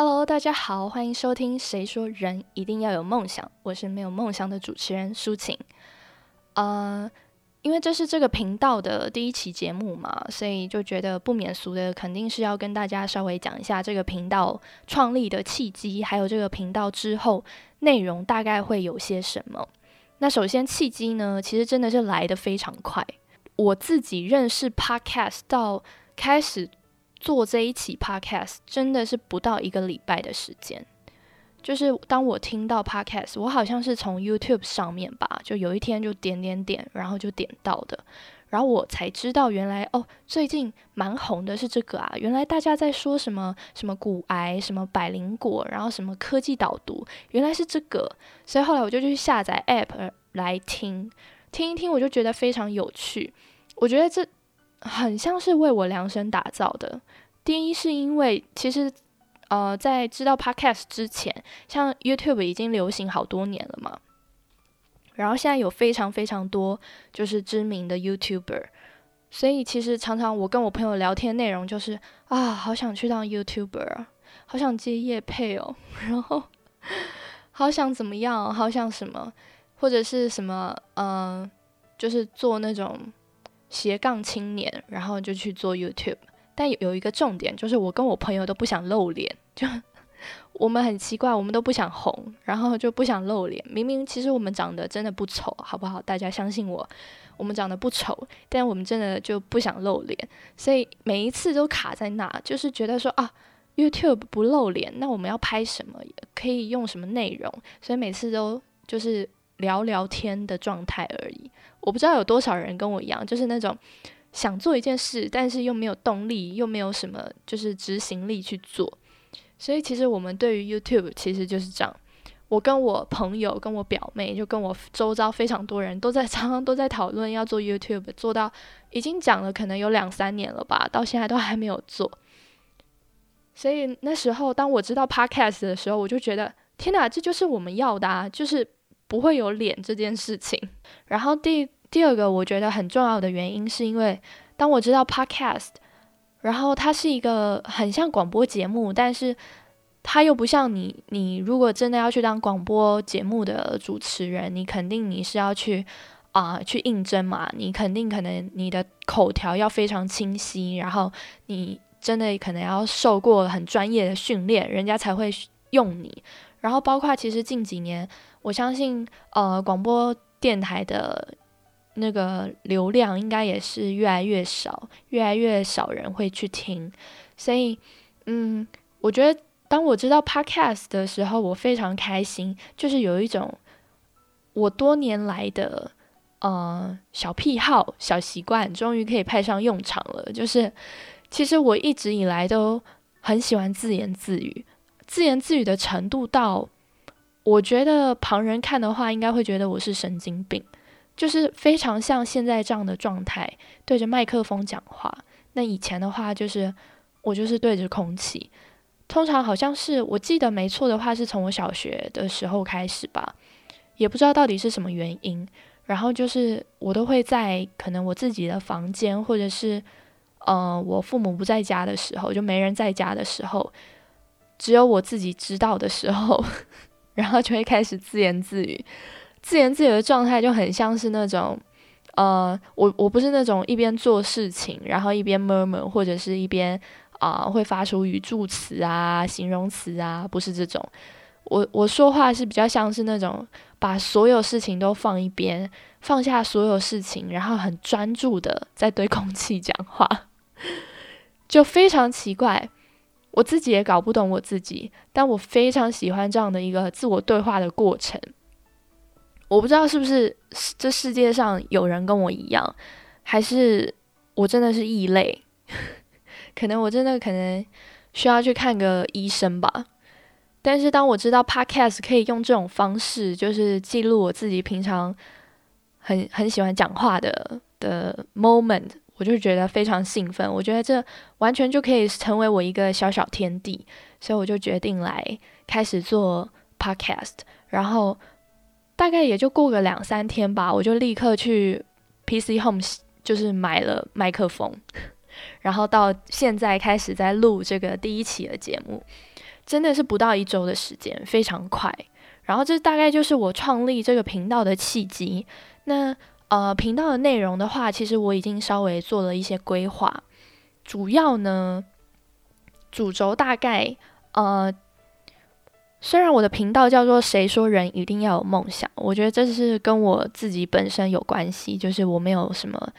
Hello，大家好，欢迎收听《谁说人一定要有梦想》，我是没有梦想的主持人舒晴。呃，因为这是这个频道的第一期节目嘛，所以就觉得不免俗的，肯定是要跟大家稍微讲一下这个频道创立的契机，还有这个频道之后内容大概会有些什么。那首先契机呢，其实真的是来的非常快。我自己认识 Podcast 到开始。做这一期 podcast 真的是不到一个礼拜的时间，就是当我听到 podcast，我好像是从 YouTube 上面吧，就有一天就点点点，然后就点到的，然后我才知道原来哦，最近蛮红的是这个啊，原来大家在说什么什么骨癌，什么百灵果，然后什么科技导读，原来是这个，所以后来我就去下载 app 来听，听一听，我就觉得非常有趣，我觉得这。很像是为我量身打造的。第一是因为其实，呃，在知道 Podcast 之前，像 YouTube 已经流行好多年了嘛。然后现在有非常非常多就是知名的 YouTuber，所以其实常常我跟我朋友聊天内容就是啊，好想去当 YouTuber 啊，好想接业配哦，然后好想怎么样，好想什么，或者是什么，嗯，就是做那种。斜杠青年，然后就去做 YouTube，但有一个重点，就是我跟我朋友都不想露脸，就我们很奇怪，我们都不想红，然后就不想露脸。明明其实我们长得真的不丑，好不好？大家相信我，我们长得不丑，但我们真的就不想露脸，所以每一次都卡在那，就是觉得说啊，YouTube 不露脸，那我们要拍什么？可以用什么内容？所以每次都就是聊聊天的状态而已。我不知道有多少人跟我一样，就是那种想做一件事，但是又没有动力，又没有什么就是执行力去做。所以其实我们对于 YouTube 其实就是这样。我跟我朋友、跟我表妹，就跟我周遭非常多人都在 常常都在讨论要做 YouTube，做到已经讲了可能有两三年了吧，到现在都还没有做。所以那时候当我知道 Podcast 的时候，我就觉得天哪，这就是我们要的，啊，就是不会有脸这件事情。然后第第二个我觉得很重要的原因，是因为当我知道 podcast，然后它是一个很像广播节目，但是它又不像你，你如果真的要去当广播节目的主持人，你肯定你是要去啊去应征嘛，你肯定可能你的口条要非常清晰，然后你真的可能要受过很专业的训练，人家才会用你。然后包括其实近几年，我相信呃广播。电台的那个流量应该也是越来越少，越来越少人会去听，所以，嗯，我觉得当我知道 podcast 的时候，我非常开心，就是有一种我多年来的呃小癖好、小习惯，终于可以派上用场了。就是其实我一直以来都很喜欢自言自语，自言自语的程度到。我觉得旁人看的话，应该会觉得我是神经病，就是非常像现在这样的状态，对着麦克风讲话。那以前的话，就是我就是对着空气。通常好像是我记得没错的话，是从我小学的时候开始吧，也不知道到底是什么原因。然后就是我都会在可能我自己的房间，或者是呃我父母不在家的时候，就没人在家的时候，只有我自己知道的时候。然后就会开始自言自语，自言自语的状态就很像是那种，呃，我我不是那种一边做事情，然后一边 murmur，或者是一边啊会发出语助词啊、形容词啊，不是这种。我我说话是比较像是那种把所有事情都放一边，放下所有事情，然后很专注的在对空气讲话，就非常奇怪。我自己也搞不懂我自己，但我非常喜欢这样的一个自我对话的过程。我不知道是不是这世界上有人跟我一样，还是我真的是异类。可能我真的可能需要去看个医生吧。但是当我知道 Podcast 可以用这种方式，就是记录我自己平常很很喜欢讲话的的 moment。我就觉得非常兴奋，我觉得这完全就可以成为我一个小小天地，所以我就决定来开始做 podcast。然后大概也就过个两三天吧，我就立刻去 PC Home 就是买了麦克风，然后到现在开始在录这个第一期的节目。真的是不到一周的时间，非常快。然后这大概就是我创立这个频道的契机。那呃，频道的内容的话，其实我已经稍微做了一些规划，主要呢，主轴大概呃。虽然我的频道叫做“谁说人一定要有梦想”，我觉得这是跟我自己本身有关系，就是我没有什么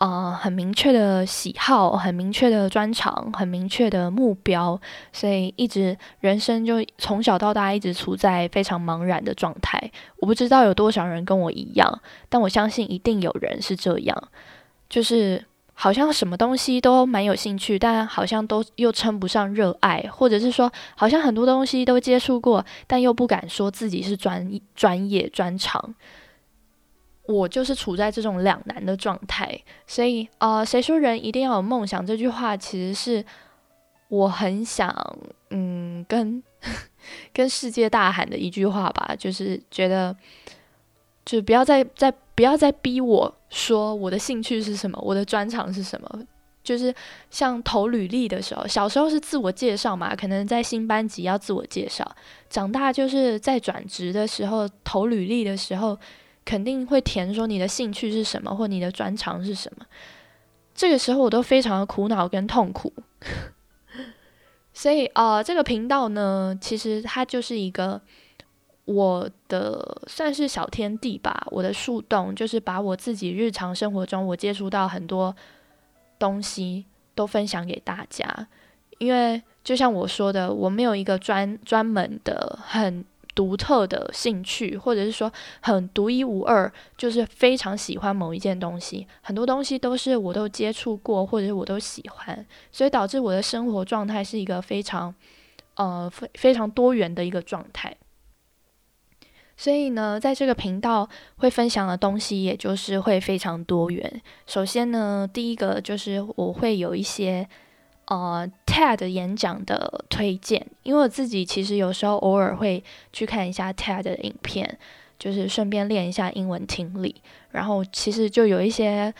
啊很明确的喜好、很明确的专长、很明确的目标，所以一直人生就从小到大一直处在非常茫然的状态。我不知道有多少人跟我一样，但我相信一定有人是这样，就是。好像什么东西都蛮有兴趣，但好像都又称不上热爱，或者是说，好像很多东西都接触过，但又不敢说自己是专专业专长。我就是处在这种两难的状态，所以呃，谁说人一定要有梦想？这句话其实是我很想嗯跟跟世界大喊的一句话吧，就是觉得，就不要再再。不要再逼我说我的兴趣是什么，我的专长是什么。就是像投履历的时候，小时候是自我介绍嘛，可能在新班级要自我介绍；长大就是在转职的时候投履历的时候，肯定会填说你的兴趣是什么，或你的专长是什么。这个时候我都非常的苦恼跟痛苦。所以啊，这个频道呢，其实它就是一个。我的算是小天地吧，我的树洞就是把我自己日常生活中我接触到很多东西都分享给大家，因为就像我说的，我没有一个专专门的很独特的兴趣，或者是说很独一无二，就是非常喜欢某一件东西，很多东西都是我都接触过，或者是我都喜欢，所以导致我的生活状态是一个非常呃非非常多元的一个状态。所以呢，在这个频道会分享的东西，也就是会非常多元。首先呢，第一个就是我会有一些呃 TED 演讲的推荐，因为我自己其实有时候偶尔会去看一下 TED 的影片，就是顺便练一下英文听力。然后其实就有一些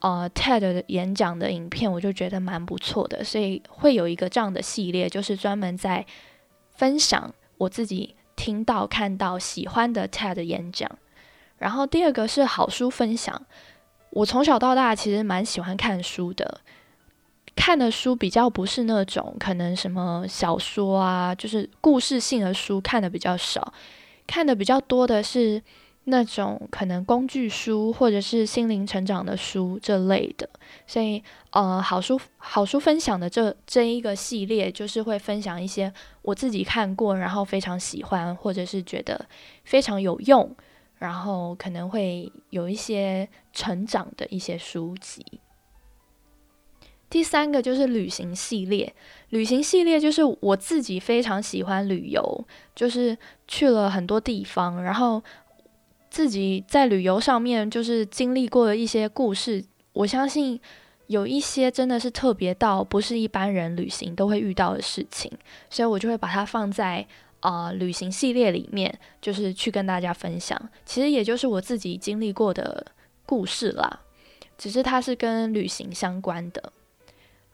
呃 TED 演讲的影片，我就觉得蛮不错的，所以会有一个这样的系列，就是专门在分享我自己。听到、看到喜欢的 TED 演讲，然后第二个是好书分享。我从小到大其实蛮喜欢看书的，看的书比较不是那种可能什么小说啊，就是故事性的书看的比较少，看的比较多的是。那种可能工具书或者是心灵成长的书这类的，所以呃，好书好书分享的这这一个系列，就是会分享一些我自己看过，然后非常喜欢，或者是觉得非常有用，然后可能会有一些成长的一些书籍。第三个就是旅行系列，旅行系列就是我自己非常喜欢旅游，就是去了很多地方，然后。自己在旅游上面就是经历过的一些故事，我相信有一些真的是特别到不是一般人旅行都会遇到的事情，所以我就会把它放在啊旅行系列里面，就是去跟大家分享。其实也就是我自己经历过的故事啦，只是它是跟旅行相关的。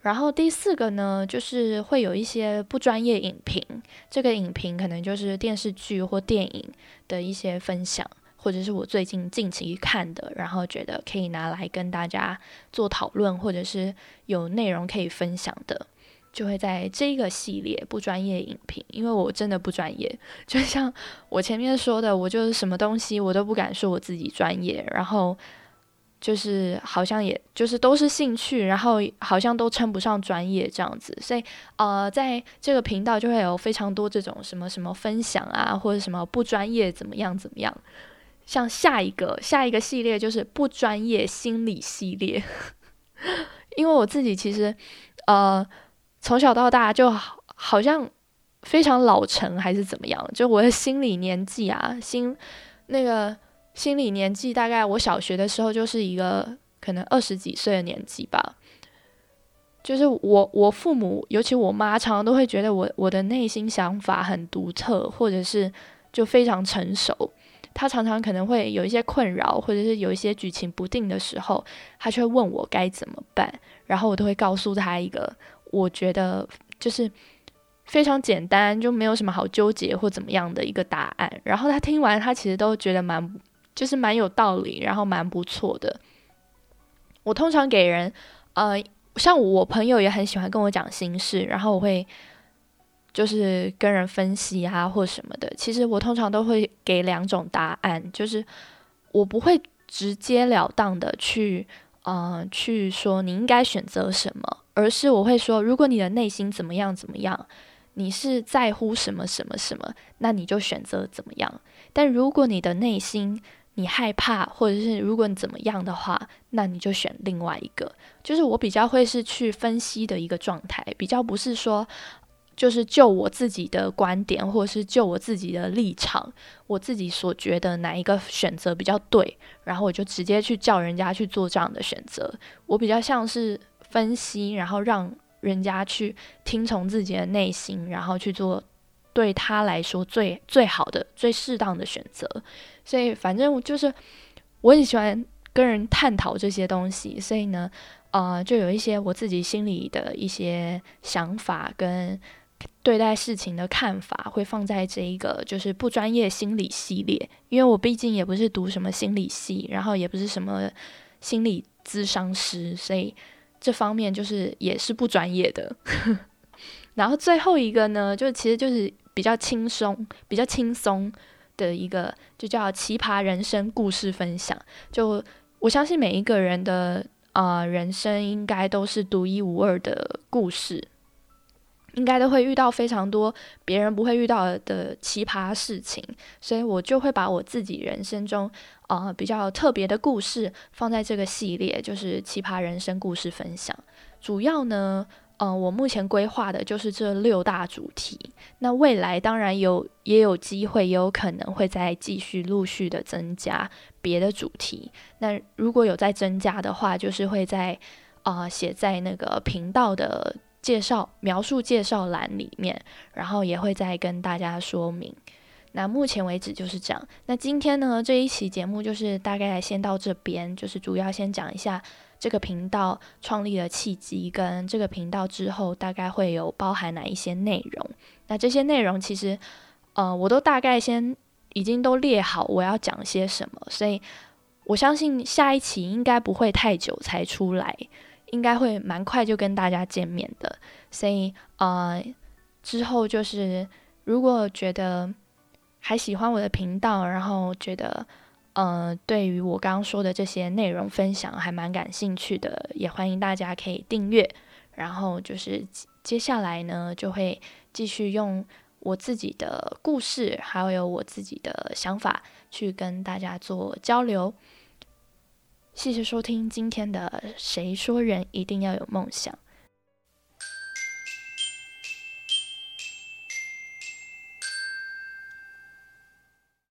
然后第四个呢，就是会有一些不专业影评，这个影评可能就是电视剧或电影的一些分享。或者是我最近近期看的，然后觉得可以拿来跟大家做讨论，或者是有内容可以分享的，就会在这个系列不专业影评。因为我真的不专业，就像我前面说的，我就是什么东西我都不敢说我自己专业，然后就是好像也就是都是兴趣，然后好像都称不上专业这样子。所以呃，在这个频道就会有非常多这种什么什么分享啊，或者什么不专业怎么样怎么样。像下一个下一个系列就是不专业心理系列，因为我自己其实呃从小到大就好好像非常老成还是怎么样，就我的心理年纪啊，心那个心理年纪大概我小学的时候就是一个可能二十几岁的年纪吧，就是我我父母尤其我妈常常都会觉得我我的内心想法很独特，或者是就非常成熟。他常常可能会有一些困扰，或者是有一些举情不定的时候，他就会问我该怎么办，然后我都会告诉他一个我觉得就是非常简单，就没有什么好纠结或怎么样的一个答案。然后他听完，他其实都觉得蛮，就是蛮有道理，然后蛮不错的。我通常给人，呃，像我朋友也很喜欢跟我讲心事，然后我会就是跟人分析啊或什么的。其实我通常都会给两种答案，就是我不会直截了当的去，呃，去说你应该选择什么，而是我会说，如果你的内心怎么样怎么样，你是在乎什么什么什么，那你就选择怎么样。但如果你的内心，你害怕，或者是如果你怎么样的话，那你就选另外一个。就是我比较会是去分析的一个状态，比较不是说就是就我自己的观点，或者是就我自己的立场，我自己所觉得哪一个选择比较对，然后我就直接去叫人家去做这样的选择。我比较像是分析，然后让人家去听从自己的内心，然后去做。对他来说最最好的、最适当的选择，所以反正就是我很喜欢跟人探讨这些东西，所以呢，呃，就有一些我自己心里的一些想法跟对待事情的看法，会放在这一个就是不专业心理系列，因为我毕竟也不是读什么心理系，然后也不是什么心理咨商师，所以这方面就是也是不专业的。然后最后一个呢，就其实就是比较轻松、比较轻松的一个，就叫奇葩人生故事分享。就我相信每一个人的啊人生应该都是独一无二的故事，应该都会遇到非常多别人不会遇到的奇葩事情，所以我就会把我自己人生中啊比较特别的故事放在这个系列，就是奇葩人生故事分享。主要呢。嗯，我目前规划的就是这六大主题。那未来当然有，也有机会，也有可能会再继续陆续的增加别的主题。那如果有再增加的话，就是会在啊写在那个频道的介绍描述介绍栏里面，然后也会再跟大家说明。那目前为止就是这样。那今天呢这一期节目就是大概先到这边，就是主要先讲一下。这个频道创立的契机，跟这个频道之后大概会有包含哪一些内容？那这些内容其实，呃，我都大概先已经都列好我要讲些什么，所以我相信下一期应该不会太久才出来，应该会蛮快就跟大家见面的。所以，呃，之后就是如果觉得还喜欢我的频道，然后觉得。呃，对于我刚刚说的这些内容分享还蛮感兴趣的，也欢迎大家可以订阅。然后就是接下来呢，就会继续用我自己的故事，还有我自己的想法去跟大家做交流。谢谢收听今天的《谁说人一定要有梦想》。